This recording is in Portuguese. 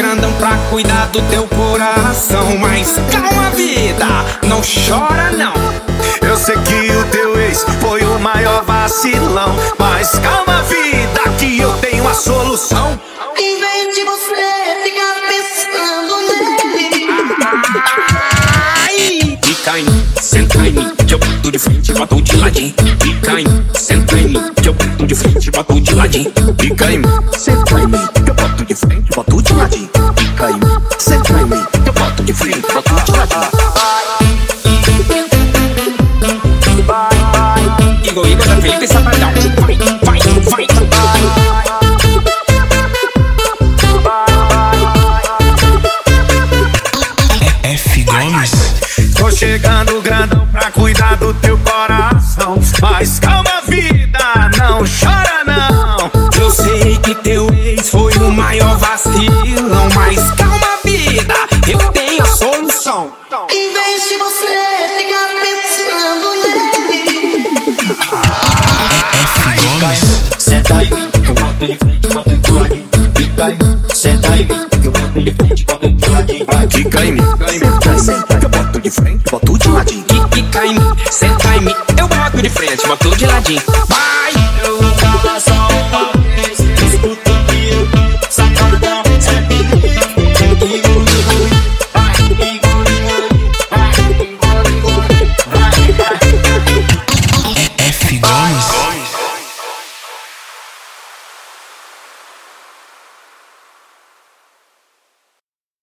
grandão pra cuidar do teu coração. Mas calma, vida, não chora não. Eu sei que o teu ex foi o maior vacilão. Mas calma, vida, que eu tenho a solução. Em vez de você ficar pensando nele. Ai! Fica em mim, senta em mim, que eu boto de frente, boto de ladinho. Fica em mim, senta em mim, que eu boto de frente, boto de ladinho. Fica em mim, Vai, vai. F Gomes. Tô chegando grandão pra cuidar do teu coração. Mas calma, vida, não chora não. Eu sei que teu ex foi o maior vacilão. Mas senta que eu boto de frente, boto de ladinho. Vai, Fica em mim, senta boto de frente, boto de ladinho. Fica em mim, senta em eu boto de frente, boto de ladinho.